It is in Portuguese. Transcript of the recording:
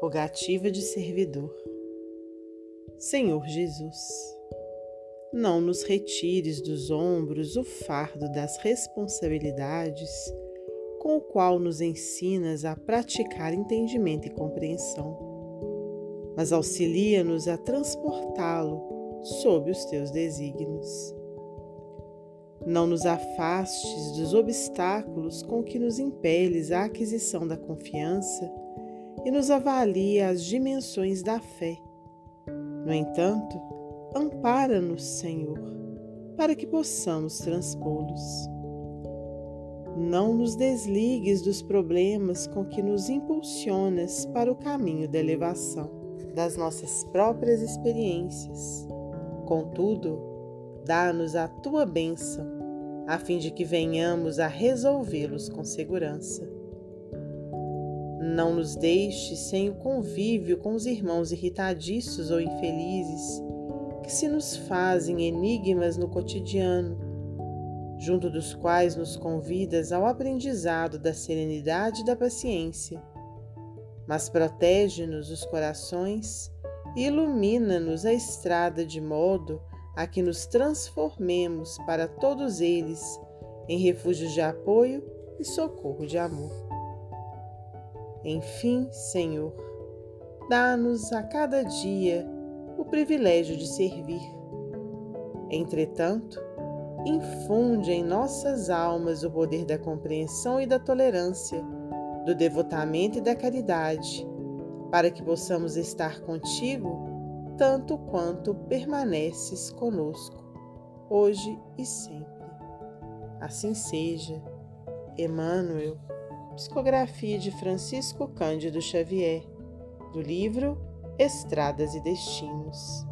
Rogativa de servidor. Senhor Jesus, não nos retires dos ombros o fardo das responsabilidades com o qual nos ensinas a praticar entendimento e compreensão, mas auxilia-nos a transportá-lo sob os teus desígnios. Não nos afastes dos obstáculos com que nos impeles a aquisição da confiança e nos avalia as dimensões da fé. No entanto, ampara-nos, Senhor, para que possamos transpô-los. Não nos desligues dos problemas com que nos impulsionas para o caminho da elevação, das nossas próprias experiências. Contudo, dá-nos a tua bênção, a fim de que venhamos a resolvê-los com segurança. Não nos deixe sem o convívio com os irmãos irritadiços ou infelizes, que se nos fazem enigmas no cotidiano, junto dos quais nos convidas ao aprendizado da serenidade e da paciência. Mas protege-nos os corações e ilumina-nos a estrada de modo a que nos transformemos para todos eles em refúgios de apoio e socorro de amor. Enfim, Senhor, dá-nos a cada dia o privilégio de servir. Entretanto, infunde em nossas almas o poder da compreensão e da tolerância, do devotamento e da caridade, para que possamos estar contigo tanto quanto permaneces conosco, hoje e sempre. Assim seja. Emmanuel, psicografia de Francisco Cândido Xavier, do livro Estradas e Destinos.